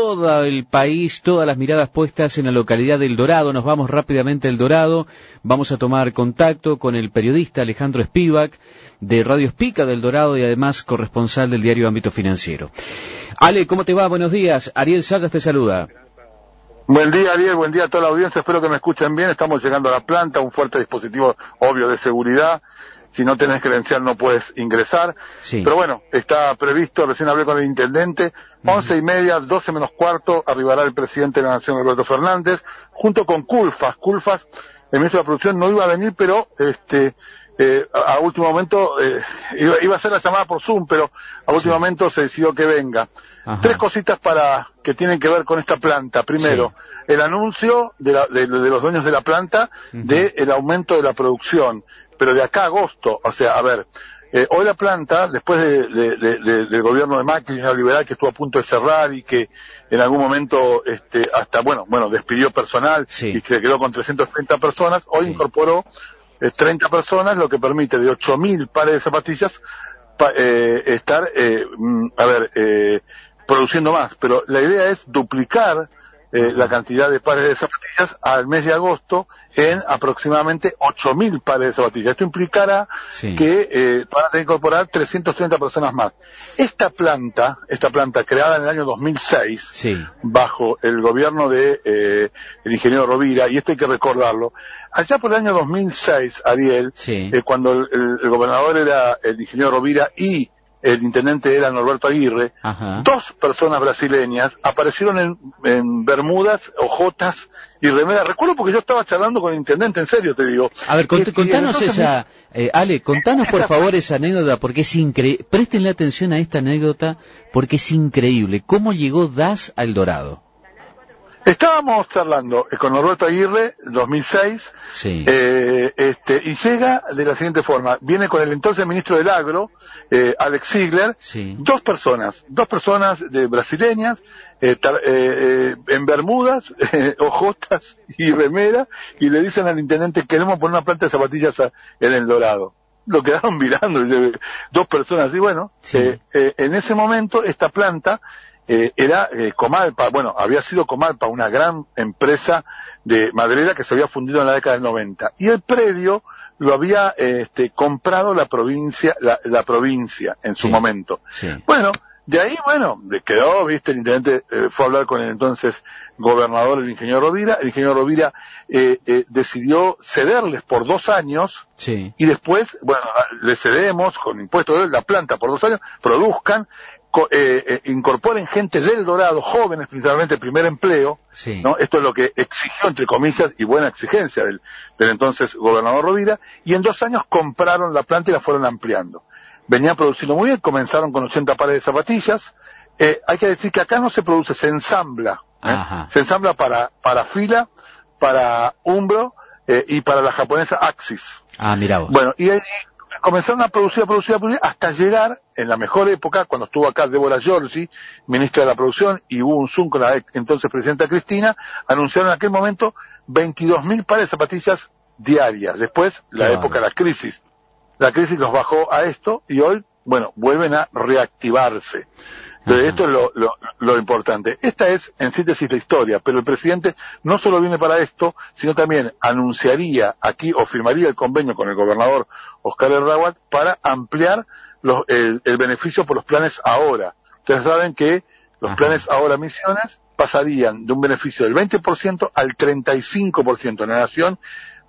todo el país, todas las miradas puestas en la localidad del Dorado. Nos vamos rápidamente al Dorado. Vamos a tomar contacto con el periodista Alejandro Spivak de Radio Espica del Dorado y además corresponsal del diario Ámbito Financiero. Ale, ¿cómo te va? Buenos días. Ariel Sayas te saluda. Buen día, Ariel. Buen día a toda la audiencia. Espero que me escuchen bien. Estamos llegando a la planta, un fuerte dispositivo obvio de seguridad si no tenés credencial no puedes ingresar. Pero bueno, está previsto, recién hablé con el intendente, once y media, doce menos cuarto, arribará el presidente de la Nación, Alberto Fernández, junto con Culfas. Culfas, el ministro de la Producción, no iba a venir, pero este eh, a, último momento eh, iba, a ser la llamada por Zoom, pero a último momento se decidió que venga. Tres cositas para que tienen que ver con esta planta. Primero, el anuncio de, los dueños de la planta del aumento de la producción pero de acá a agosto, o sea, a ver, eh, hoy la planta, después del gobierno de Macri, liberal que estuvo a punto de cerrar y que en algún momento, este, hasta, bueno, bueno, despidió personal y que quedó con 330 personas, hoy incorporó 30 eh, personas, lo que permite de 8.000 pares de zapatillas eh, estar, mm, a ver, produciendo más. Pero la idea es duplicar la cantidad de pares de zapatillas al mes de agosto en aproximadamente 8.000 pares de zapatillas. Esto implicará que eh, van a tener que incorporar 330 personas más. Esta planta, esta planta creada en el año 2006, bajo el gobierno de eh, el ingeniero Rovira, y esto hay que recordarlo, allá por el año 2006, Ariel, eh, cuando el, gobernador era el ingeniero Rovira y el intendente era Norberto Aguirre, dos personas brasileñas aparecieron en, en Bermudas, ojotas y remeras. Recuerdo porque yo estaba charlando con el intendente, en serio te digo. A ver, contanos esa, eh, Ale, contanos por favor esa anécdota, porque es increíble, prestenle atención a esta anécdota, porque es increíble. ¿Cómo llegó Das al Dorado? Estábamos charlando con Norberto Aguirre, 2006, eh, este, y llega de la siguiente forma. Viene con el entonces ministro del Agro, eh, Alex Ziegler, dos personas, dos personas de brasileñas, eh, eh, en Bermudas, ojotas y remera, y le dicen al intendente, queremos poner una planta de zapatillas en el Dorado. Lo quedaron mirando, dos personas, y bueno, en ese momento esta planta eh, era eh, Comalpa, bueno, había sido Comalpa, una gran empresa de maderera que se había fundido en la década del 90. Y el predio lo había este, comprado la provincia, la, provincia en su momento. Bueno, de ahí, bueno, quedó, viste, el intendente eh, fue a hablar con el entonces gobernador, el ingeniero Rovira. El ingeniero Rovira decidió cederles por dos años y después, bueno, le cedemos con impuestos de la planta por dos años, produzcan eh, eh, incorporen gente del Dorado, jóvenes principalmente, primer empleo, ¿no? Esto es lo que exigió, entre comillas, y buena exigencia del, del entonces gobernador Rovira, y en dos años compraron la planta y la fueron ampliando. Venían produciendo muy bien, comenzaron con 80 pares de zapatillas, eh, hay que decir que acá no se produce, se ensambla, ¿eh? se ensambla para, para fila, para umbro, y para la japonesa Axis. Ah, mira Bueno, y, comenzaron a producir, a producir, a producir, hasta llegar, en la mejor época, cuando estuvo acá Débora Giorgi, ministra de la Producción, y hubo un Zoom con la entonces presidenta Cristina, anunciaron en aquel momento 22.000 pares de zapatillas diarias. Después, la época de la crisis. La crisis los bajó a esto y hoy, bueno, vuelven a reactivarse. Entonces, esto es lo, lo, lo, importante. Esta es, en síntesis, la historia, pero el presidente no solo viene para esto, sino también anunciaría aquí o firmaría el convenio con el gobernador Oscar Erraguat para ampliar los, el, el, beneficio por los planes ahora. Ustedes saben que los planes ahora misiones pasarían de un beneficio del 20% al 35% en la nación,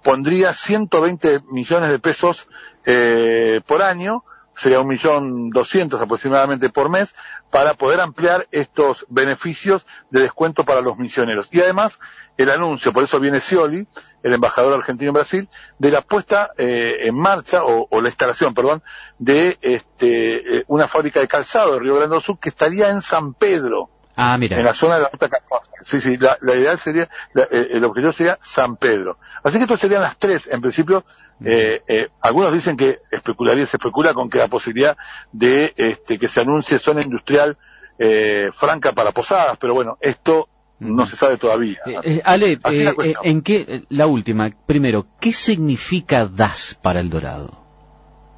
pondría 120 millones de pesos eh, por año, sería un millón doscientos aproximadamente por mes, para poder ampliar estos beneficios de descuento para los misioneros. Y además, el anuncio, por eso viene Scioli, el embajador argentino en Brasil, de la puesta eh, en marcha, o, la instalación, perdón, de este, eh, una fábrica de calzado de Río Grande do Sur que estaría en San Pedro. Ah, mira. En la zona de la ruta Sí, sí, la, la idea sería, eh, el objetivo sería San Pedro. Así que estos serían las tres, en principio, eh, eh, algunos dicen que especularía, se especula con que la posibilidad de este, que se anuncie zona industrial eh, franca para posadas, pero bueno, esto no se sabe todavía. Eh, Ale, en qué, la última, primero, ¿qué significa DAS para el Dorado?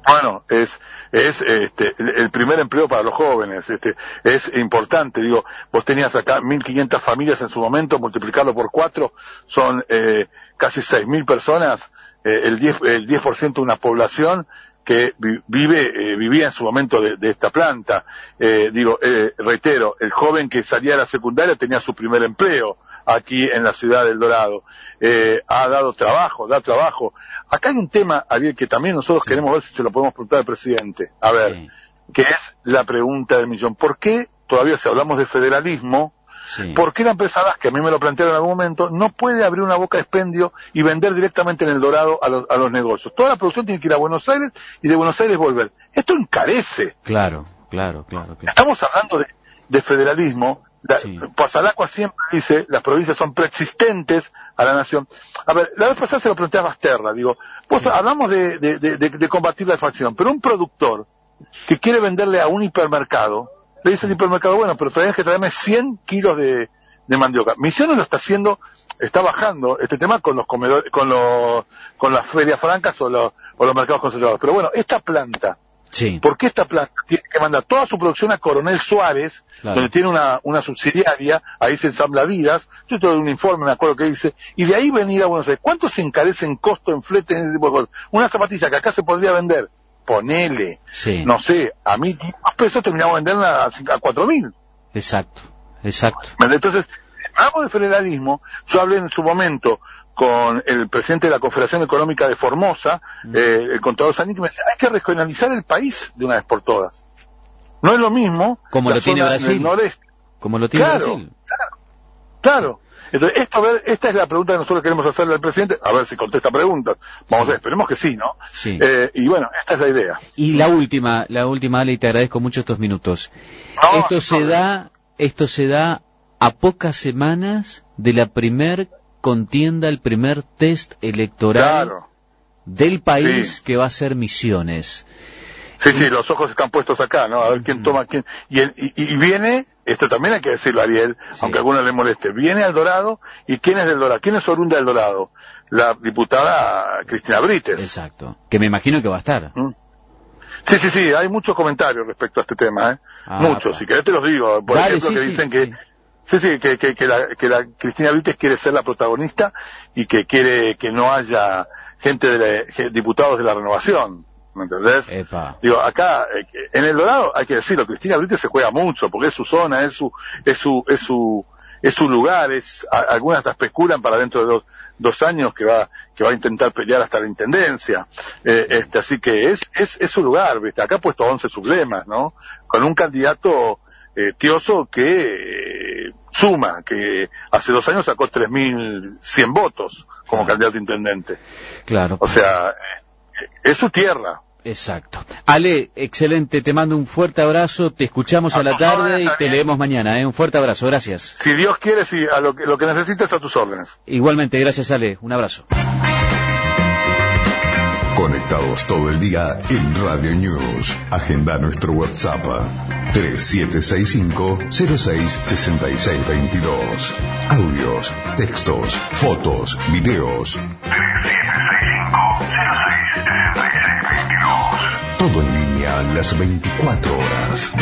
Bueno, es, es este, el primer empleo para los jóvenes, este, es importante, digo, vos tenías acá 1.500 familias en su momento, multiplicarlo por cuatro, son eh, casi 6.000 personas, eh, el 10%, el 10 de una población que vive, eh, vivía en su momento de, de esta planta. Eh, digo, eh, reitero, el joven que salía de la secundaria tenía su primer empleo aquí en la ciudad del Dorado. Eh, ha dado trabajo, da trabajo Acá hay un tema, Ariel, que también nosotros queremos ver si se lo podemos preguntar al presidente. A ver, que es la pregunta del millón. ¿Por qué, todavía si hablamos de federalismo, ¿por qué la empresa que a mí me lo plantearon en algún momento, no puede abrir una boca de expendio y vender directamente en el Dorado a los, a los negocios? Toda la producción tiene que ir a Buenos Aires y de Buenos Aires volver. Esto encarece. Claro, claro, claro. Estamos hablando de, de federalismo la, siempre dice, las provincias son preexistentes a la nación. A ver, la vez pasada se lo pregunté a Basterra, digo, pues hablamos de, de, de, de, combatir la inflación, pero un productor que quiere venderle a un hipermercado, le dice al hipermercado, bueno, pero tenés que traerme 100 kilos de, de mandioca. Misiones lo está haciendo, está bajando este tema con los comedores, con los, con las ferias francas o los, o los mercados concentrados. Pero bueno, esta planta, Sí. Porque esta planta tiene que mandar toda su producción a Coronel Suárez, donde tiene una, una subsidiaria, ahí se ensambla vidas, yo tengo un informe, me acuerdo que dice, y de ahí venir a Buenos Aires. ¿Cuánto se encarece en costo, en flete, en Una zapatilla que acá se podría vender, ponele, no sé, a mil pesos terminamos venderla a, a cuatro mil. Exacto, exacto. Entonces, hago de federalismo, yo hablé en su momento con el presidente de la Confederación Económica de Formosa, mm. eh, el contador que me decía, hay que regionalizar el país de una vez por todas. No es lo mismo. Como lo tiene Brasil. Como lo tiene Brasil. Claro, claro. Entonces, esto, a ver, esta es la pregunta que nosotros queremos hacerle al presidente, a ver si contesta preguntas. Vamos a ver, esperemos que sí, ¿no? Sí. Eh, y bueno, esta es la idea. Y la última, la última, Ale, y te agradezco mucho estos minutos. esto se da, esto se da a pocas semanas de la primer contienda, el primer test electoral del país que va a ser Misiones. Sí, sí, los ojos están puestos acá, ¿no? A ver quién toma quién. Y, y, viene, esto también hay que decirlo, Ariel, aunque a algunos le moleste, viene al Dorado, ¿y quién es del Dorado? ¿Quién es Orunda del Dorado? La diputada Cristina Brites. Exacto. Que me imagino que va a estar. ¿Mm? Sí, sí, sí, hay muchos comentarios respecto a este tema, ¿eh? Ah, muchos, si querés te los digo. Por ejemplo, que dicen que Sí, sí, que, que, que, la, que la Cristina Brites quiere ser la protagonista y que quiere que no haya gente de diputados de la renovación. ¿Me entendés? Digo, acá, eh, en el Dorado, hay que decirlo, Cristina Brites se juega mucho, porque es su zona, es su, es su, es su, es su lugar, es, algunas hasta especulan para dentro de dos, dos años que va, que va a intentar pelear hasta la intendencia. Eh, este, así que es, es, es su lugar, ¿viste? Acá ha puesto 11 sublemas, ¿no? Con un candidato eh, Tioso que eh, suma, que hace dos años sacó 3.100 votos como candidato a intendente. Claro. O sea, es su tierra. Exacto. Ale, excelente, te mando un fuerte abrazo, te escuchamos a, la tarde y te leemos mañana, ¿eh? Un fuerte abrazo, gracias. Si Dios quiere, si a lo que, lo que necesites a tus órdenes. Igualmente, gracias Ale, un abrazo. Conectados todo el día en Radio News. Agenda nuestro WhatsApp 3765-066622. Audios, textos, fotos, videos. 3765-066622. Todo en línea las 24 horas.